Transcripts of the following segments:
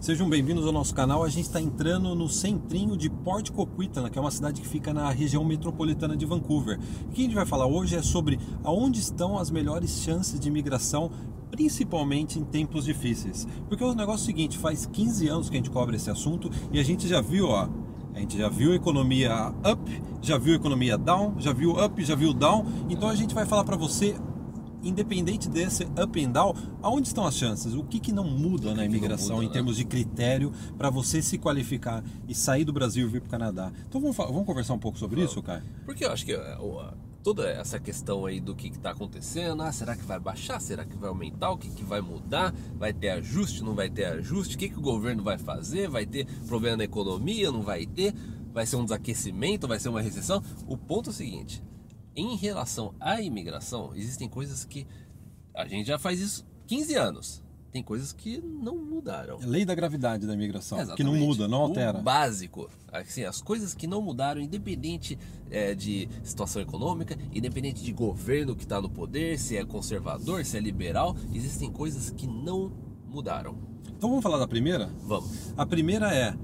Sejam bem-vindos ao nosso canal. A gente está entrando no centrinho de Port Coquitlam, que é uma cidade que fica na região metropolitana de Vancouver. O que a gente vai falar hoje é sobre aonde estão as melhores chances de imigração, principalmente em tempos difíceis. Porque o negócio é o seguinte, faz 15 anos que a gente cobre esse assunto e a gente já viu, ó, a gente já viu economia up, já viu economia down, já viu up, já viu down. Então a gente vai falar para você independente desse up and down, aonde estão as chances? O que, que não muda na imigração muda, em né? termos de critério para você se qualificar e sair do Brasil e vir para o Canadá? Então vamos, vamos conversar um pouco sobre vamos. isso, Caio? Porque eu acho que toda essa questão aí do que está acontecendo, ah, será que vai baixar? Será que vai aumentar? O que, que vai mudar? Vai ter ajuste? Não vai ter ajuste? O que, que o governo vai fazer? Vai ter problema na economia? Não vai ter? Vai ser um desaquecimento? Vai ser uma recessão? O ponto é o seguinte: em relação à imigração, existem coisas que a gente já faz isso 15 anos. Tem coisas que não mudaram. Lei da gravidade da imigração, Exatamente. que não muda, não altera. O básico, assim, as coisas que não mudaram, independente é, de situação econômica, independente de governo que está no poder, se é conservador, se é liberal, existem coisas que não mudaram. Então vamos falar da primeira? Vamos. A primeira é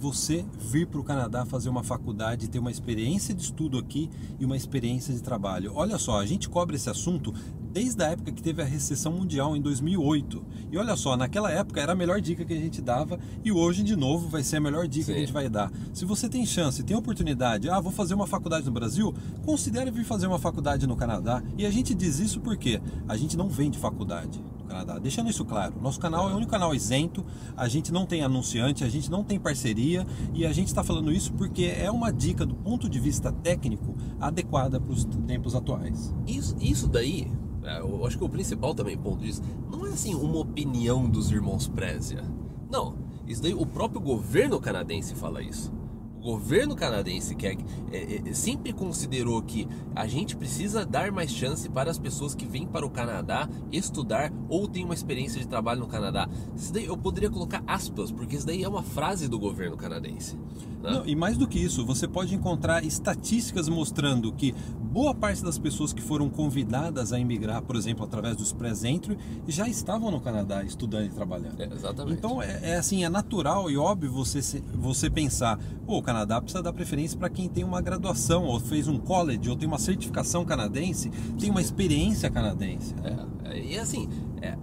você vir para o Canadá fazer uma faculdade, ter uma experiência de estudo aqui e uma experiência de trabalho. Olha só, a gente cobre esse assunto desde a época que teve a recessão mundial em 2008. E olha só, naquela época era a melhor dica que a gente dava e hoje de novo vai ser a melhor dica Sim. que a gente vai dar. Se você tem chance, tem oportunidade, ah, vou fazer uma faculdade no Brasil, considere vir fazer uma faculdade no Canadá. E a gente diz isso porque a gente não vende faculdade. Canadá. Deixando isso claro, nosso canal é o único canal isento, a gente não tem anunciante, a gente não tem parceria e a gente está falando isso porque é uma dica do ponto de vista técnico adequada para os tempos atuais. Isso, isso daí, é, eu acho que o principal também ponto disso, não é assim uma opinião dos irmãos Prézia. Não, isso daí o próprio governo canadense fala isso o governo canadense quer, é, é, sempre considerou que a gente precisa dar mais chance para as pessoas que vêm para o Canadá estudar ou têm uma experiência de trabalho no Canadá. Isso daí eu poderia colocar aspas, porque isso daí é uma frase do governo canadense. Né? Não, e mais do que isso, você pode encontrar estatísticas mostrando que boa parte das pessoas que foram convidadas a emigrar, por exemplo, através dos pré-entry, já estavam no Canadá estudando e trabalhando. É, exatamente. Então é, é, assim, é natural e óbvio você, você pensar, pô, Canadá precisa dar preferência para quem tem uma graduação, ou fez um college, ou tem uma certificação canadense, tem uma experiência canadense. É, é, e assim, é,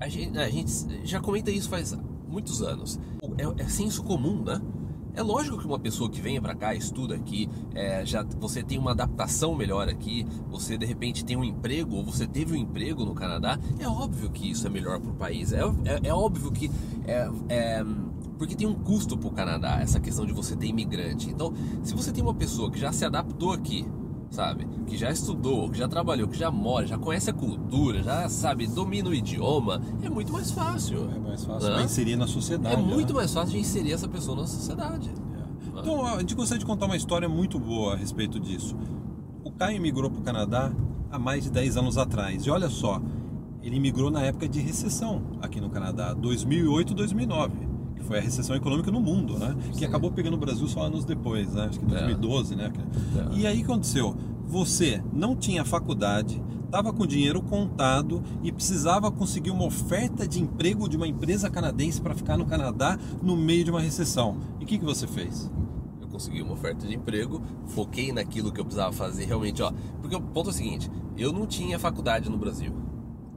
a, gente, a gente já comenta isso faz muitos anos. É, é senso comum, né? É lógico que uma pessoa que venha para cá, estuda aqui, é, já você tem uma adaptação melhor aqui, você de repente tem um emprego ou você teve um emprego no Canadá, é óbvio que isso é melhor para o país. É, é, é, óbvio que é, é porque tem um custo para o Canadá essa questão de você ter imigrante. Então, se você tem uma pessoa que já se adaptou aqui, sabe, que já estudou, que já trabalhou, que já mora, já conhece a cultura, já sabe, domina o idioma, é muito mais fácil. É mais fácil né? inserir na sociedade. É muito né? mais fácil de inserir essa pessoa na sociedade. É. Então, a gente gostaria de contar uma história muito boa a respeito disso. O Caio migrou para o Canadá há mais de 10 anos atrás. E olha só, ele migrou na época de recessão aqui no Canadá, 2008, 2009 foi a recessão econômica no mundo, né? Que acabou pegando o Brasil só anos depois, né? Acho que 2012, é. né? É. E aí aconteceu, você não tinha faculdade, estava com dinheiro contado e precisava conseguir uma oferta de emprego de uma empresa canadense para ficar no Canadá no meio de uma recessão. E o que, que você fez? Eu consegui uma oferta de emprego, foquei naquilo que eu precisava fazer realmente, ó. Porque o ponto é o seguinte, eu não tinha faculdade no Brasil.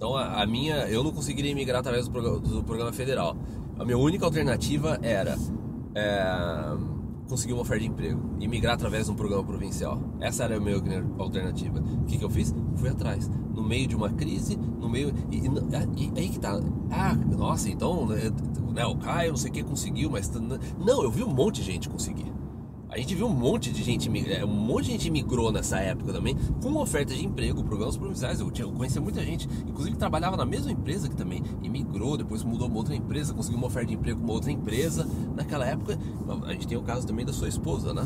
Então a, a minha, eu não conseguiria migrar através do do programa federal. A minha única alternativa era é, conseguir uma oferta de emprego e migrar através de um programa provincial. Essa era a minha alternativa. O que, que eu fiz? Fui atrás. No meio de uma crise, no meio. E, e, e aí que tá. Ah, nossa, então. Né, né o Caio, não sei o que, conseguiu, mas. Não, eu vi um monte de gente conseguir. A gente viu um monte de gente, é, um monte de gente migrou nessa época também, com oferta de emprego, programas provinciais. Eu, eu conhecia muita gente, inclusive trabalhava na mesma empresa que também, e migrou, depois mudou uma outra empresa, conseguiu uma oferta de emprego com uma outra empresa. Naquela época, a gente tem o caso também da sua esposa, né?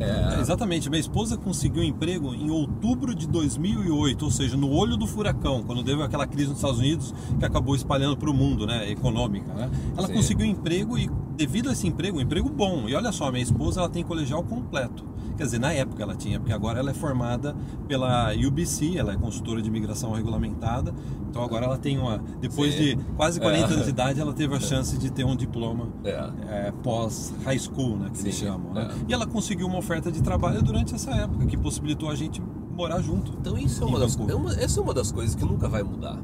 É... Exatamente, minha esposa conseguiu um emprego em outubro de 2008, ou seja, no olho do furacão, quando teve aquela crise nos Estados Unidos que acabou espalhando para o mundo, né, econômica. Né? Ela Sim. conseguiu um emprego e devido a esse emprego, um emprego bom. E olha só, minha esposa ela tem colegial completo. Quer dizer, na época ela tinha, porque agora ela é formada pela UBC, ela é consultora de imigração regulamentada. Então agora ela tem uma. Depois Sim. de quase 40 É. anos de idade, ela teve a chance de ter um diploma É. é, pós-high school, né? Que eles Sim, chamam. Né? é. E ela conseguiu uma oferta de trabalho durante essa época, que possibilitou a gente morar junto. Então isso é uma, das, é uma- essa é uma das coisas que nunca vai mudar.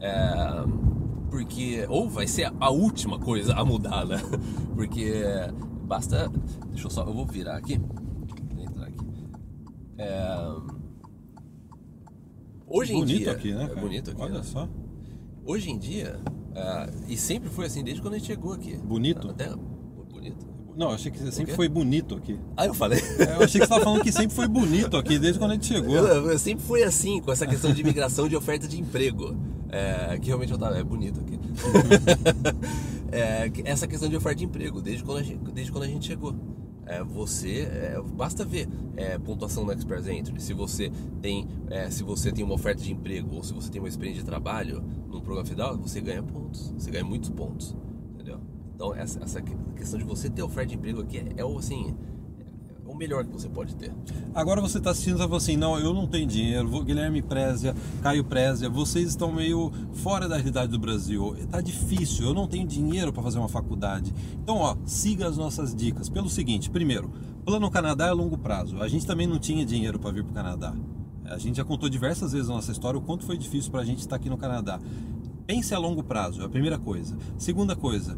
É, porque, ou vai ser a última coisa a mudar, né? Porque basta. Deixa eu só. Eu vou virar aqui. É, hoje em bonito dia. aqui, né? É bonito aqui. Olha né? só. Hoje em dia. é, e sempre foi assim desde quando a gente chegou aqui. Bonito? Até. Bonito. Não, eu achei que você sempre foi bonito aqui. Ah, eu falei. É, Eu achei que você estava falando que sempre foi bonito aqui, desde quando a gente chegou. Eu, eu sempre fui assim, com essa questão de imigração de oferta de emprego. É, que realmente eu. É bonito aqui. É, essa questão de oferta de emprego, desde quando a gente, desde quando a gente chegou. É, você é, basta ver é, pontuação no Express Entry. Se você tem é, se você tem uma oferta de emprego ou se você tem uma experiência de trabalho num programa federal, você ganha pontos. Você ganha muitos pontos, entendeu? Então essa, essa que- questão de você ter oferta de emprego aqui é, é assim melhor que você pode ter. Agora você está assistindo e fala assim, não, eu não tenho dinheiro, Guilherme Prézia, Caio Prézia, vocês estão meio fora da realidade do Brasil. Tá difícil, eu não tenho dinheiro para fazer uma faculdade. Então, ó, siga as nossas dicas. Pelo seguinte, primeiro, plano Canadá é a longo prazo. A gente também não tinha dinheiro para vir para o Canadá. A gente já contou diversas vezes na nossa história o quanto foi difícil para a gente estar aqui no Canadá. Pense a longo prazo, é a primeira coisa. Segunda coisa,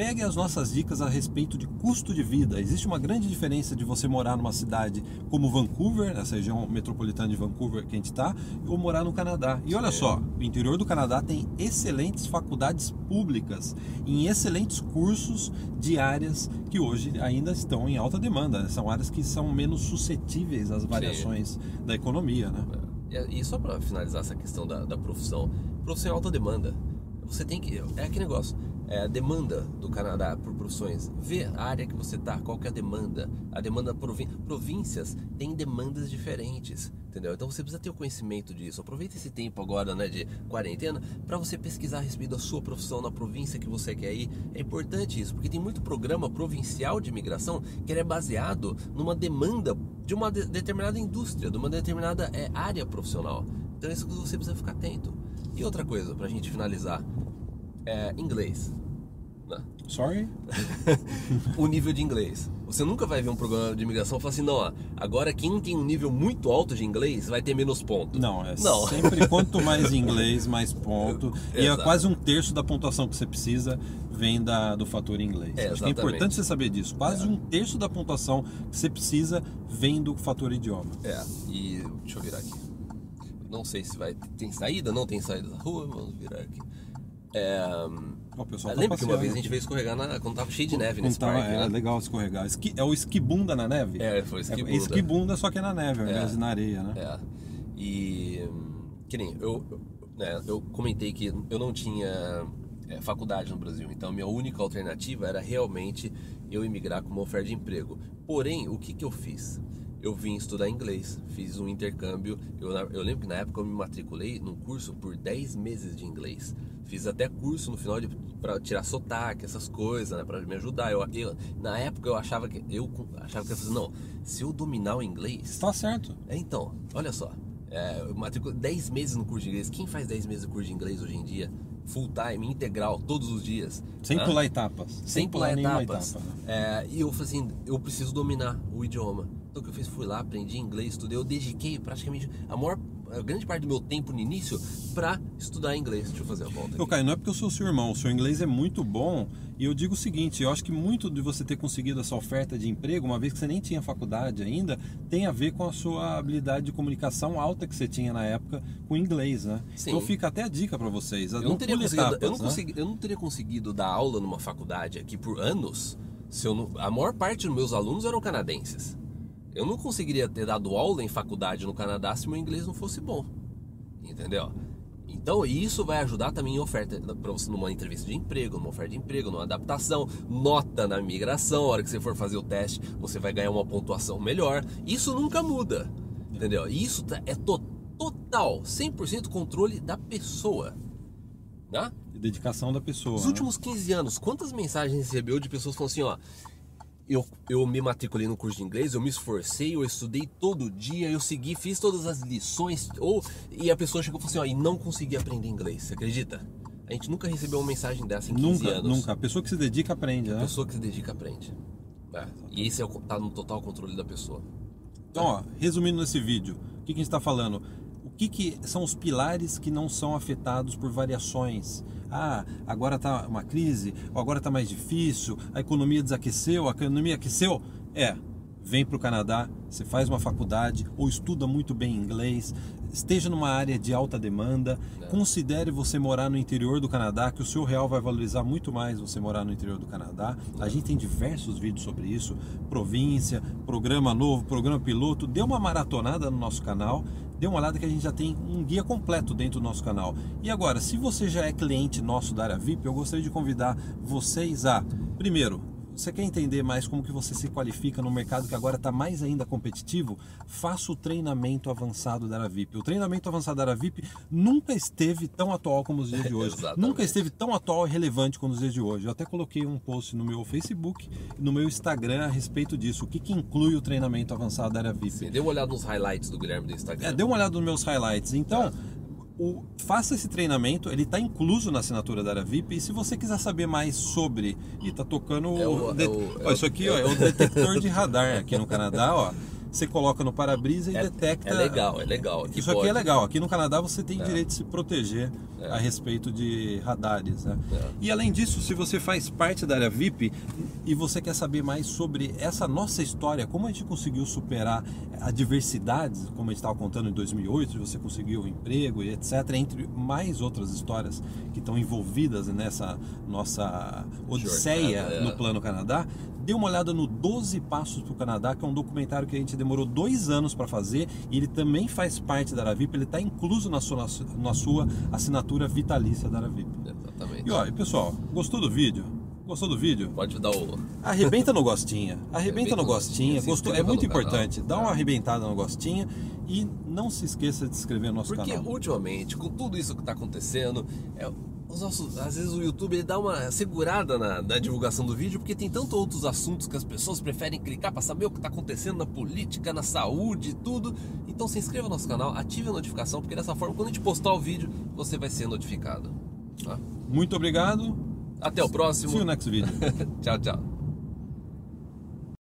pegue as nossas dicas a respeito de custo de vida. Existe uma grande diferença de você morar numa cidade como Vancouver, essa região metropolitana de Vancouver que a gente está, ou morar no Canadá. E olha Sim. só, o interior do Canadá tem excelentes faculdades públicas, em excelentes cursos de áreas que hoje ainda estão em alta demanda. São áreas que são menos suscetíveis às variações da economia, né? E e só para finalizar essa questão da, da profissão, profissão é alta demanda. Você tem que. É aquele negócio. É a demanda do Canadá por profissões. Vê a área que você tá, qual que é a demanda. A demanda provin... províncias tem demandas diferentes, entendeu? Então você precisa ter o conhecimento disso. Aproveita esse tempo agora, né, de quarentena, para você pesquisar a respeito da sua profissão na província que você quer ir. É importante isso, porque tem muito programa provincial de imigração que é baseado numa demanda de uma de- determinada indústria, de uma determinada é, área profissional. Então é isso que você precisa ficar atento. E outra coisa, pra gente finalizar, é inglês. né? Sorry? o nível de inglês. Você nunca vai ver um programa de imigração e falar assim, não, ó, agora quem tem um nível muito alto de inglês vai ter menos ponto. Não, é Não. sempre quanto mais inglês, mais ponto. e é quase um terço da pontuação que você precisa vem da, do fator inglês. É, Acho que é importante você saber disso. Quase É. um terço da pontuação que você precisa vem do fator idioma. É, e deixa eu virar aqui. Não sei se vai. Tem saída? Não tem saída da rua? Vamos virar aqui. É, pessoal tá lembra que uma vez a gente veio escorregar na, quando tava cheio de neve nesse tava- parque, é né? legal escorregar. Esqui- é o esquibunda na neve? É, foi esquibunda. É esquibunda, só que é na neve, ao É. invés de na areia, né? É. E que nem eu, né, eu comentei que eu não tinha é, faculdade no Brasil, então minha única alternativa era realmente eu imigrar com uma oferta de emprego. Porém, o que, que eu fiz? Eu vim estudar inglês, fiz um intercâmbio. Eu, eu lembro que na época eu me matriculei num curso por 10 meses de inglês. Fiz até curso no final para tirar sotaque, essas coisas, né, para me ajudar. Eu, eu- na época eu achava que eu achava que eu fazer, não, se eu dominar o inglês, Tá certo. é, então, olha só. É, eu matriculei 10 meses no curso de inglês. Quem faz 10 meses de curso de inglês hoje em dia? Full time, integral, todos os dias. Sem Hã? pular etapas. Sem pular nenhuma etapas. etapa. né? É, e eu falei assim, eu preciso dominar o idioma. Então o que eu fiz? Fui lá, aprendi inglês, estudei. Eu dediquei praticamente a maior, a grande parte do meu tempo no início pra estudar inglês. Deixa eu fazer a volta aqui. Caio, não é porque eu sou seu irmão, o seu inglês é muito bom e eu digo o seguinte, eu acho que muito de você ter conseguido essa oferta de emprego, uma vez que você nem tinha faculdade ainda, tem a ver com a sua habilidade de comunicação alta que você tinha na época com inglês, né? Sim. Então fica até a dica para vocês. Eu não, teria conseguido, etapas, eu, não né? consegui- eu não teria conseguido dar aula numa faculdade aqui por anos se eu não, a maior parte dos meus alunos eram canadenses. Eu não conseguiria ter dado aula em faculdade no Canadá se meu inglês não fosse bom. Entendeu? Então, isso vai ajudar também em oferta para você numa entrevista de emprego, numa oferta de emprego, numa adaptação, nota na migração, a hora que você for fazer o teste, você vai ganhar uma pontuação melhor. Isso nunca muda. Entendeu? Isso tá- é to- total, 100% controle da pessoa. Né? Dedicação da pessoa. Nos né? últimos 15 anos, quantas mensagens recebeu de pessoas falando assim, ó, eu, eu me matriculei no curso de inglês, eu me esforcei, eu estudei todo dia, eu segui, fiz todas as lições, ou e a pessoa chegou e falou assim, ó, e não consegui aprender inglês, você acredita? A gente nunca recebeu uma mensagem dessa em 15 Nunca, anos. nunca. A pessoa que se dedica aprende, A né? pessoa que se dedica aprende. É, E esse é o, tá no total controle da pessoa. Então, ó, resumindo nesse vídeo, o que, que a gente está falando? O que, que são os pilares que não são afetados por variações? Ah, agora está uma crise, ou agora está mais difícil, a economia desaqueceu, a economia aqueceu. É, vem para o Canadá, você faz uma faculdade ou estuda muito bem inglês, esteja numa área de alta demanda, considere você morar no interior do Canadá, que o seu real vai valorizar muito mais você morar no interior do Canadá. A gente tem diversos vídeos sobre isso, província, programa novo, programa piloto. Dê uma maratonada no nosso canal, dê uma olhada que a gente já tem um guia completo dentro do nosso canal. E agora, se você já é cliente nosso da área VIP, eu gostaria de convidar vocês a, primeiro, você quer entender mais como que você se qualifica no mercado que agora está mais ainda competitivo? Faça o treinamento avançado da Aravip. O treinamento avançado da Aravip nunca esteve tão atual como os dias de hoje. Nunca esteve tão atual e relevante como os dias de hoje. Eu até coloquei um post no meu Facebook e no meu Instagram a respeito disso. O que, que inclui o treinamento avançado da Aravip? Sim, dê uma olhada nos highlights do Guilherme do Instagram. É, dê uma olhada nos meus highlights. Então, Tá. O- faça esse treinamento, ele está incluso na assinatura da Aravip. E se você quiser saber mais sobre. E tá tocando. É o- det- é o- ó, é isso aqui ó, é o detector de radar aqui no Canadá, ó. Você coloca no para-brisa e É- detecta. é legal, é legal. Aqui Isso aqui é pode. legal. Aqui no Canadá você tem É. direito de se proteger É. a respeito de radares. Né? É. E além disso, se você faz parte da área VIP e você quer saber mais sobre essa nossa história, como a gente conseguiu superar adversidades, como a gente estava contando em 2008, você conseguiu um emprego e etc., entre mais outras histórias que estão envolvidas nessa nossa odisseia Jornada, é. no Plano Canadá, dê uma olhada no 12 Passos para o Canadá, que é um documentário que a gente demorou dois anos para fazer e ele também faz parte da Aravip, ele está incluso na sua, na sua assinatura vitalícia da Aravip. Exatamente. E e pessoal, gostou do vídeo? Gostou do vídeo? Pode dar o. Arrebenta no gostinha. Arrebenta no gostinha. Gostou? É muito no canal. importante. Dá uma É. arrebentada no gostinha e não se esqueça de se inscrever no nosso Porque canal. ultimamente, com tudo isso que está acontecendo, é, nossos, às vezes o YouTube ele dá uma segurada na, na divulgação do vídeo, porque tem tantos outros assuntos que as pessoas preferem clicar para saber o que está acontecendo na política, na saúde e tudo. Então se inscreva no nosso canal, ative a notificação, porque dessa forma, quando a gente postar o vídeo, você vai ser notificado. tá? Muito obrigado. Até o próximo. See you next video. tchau, tchau.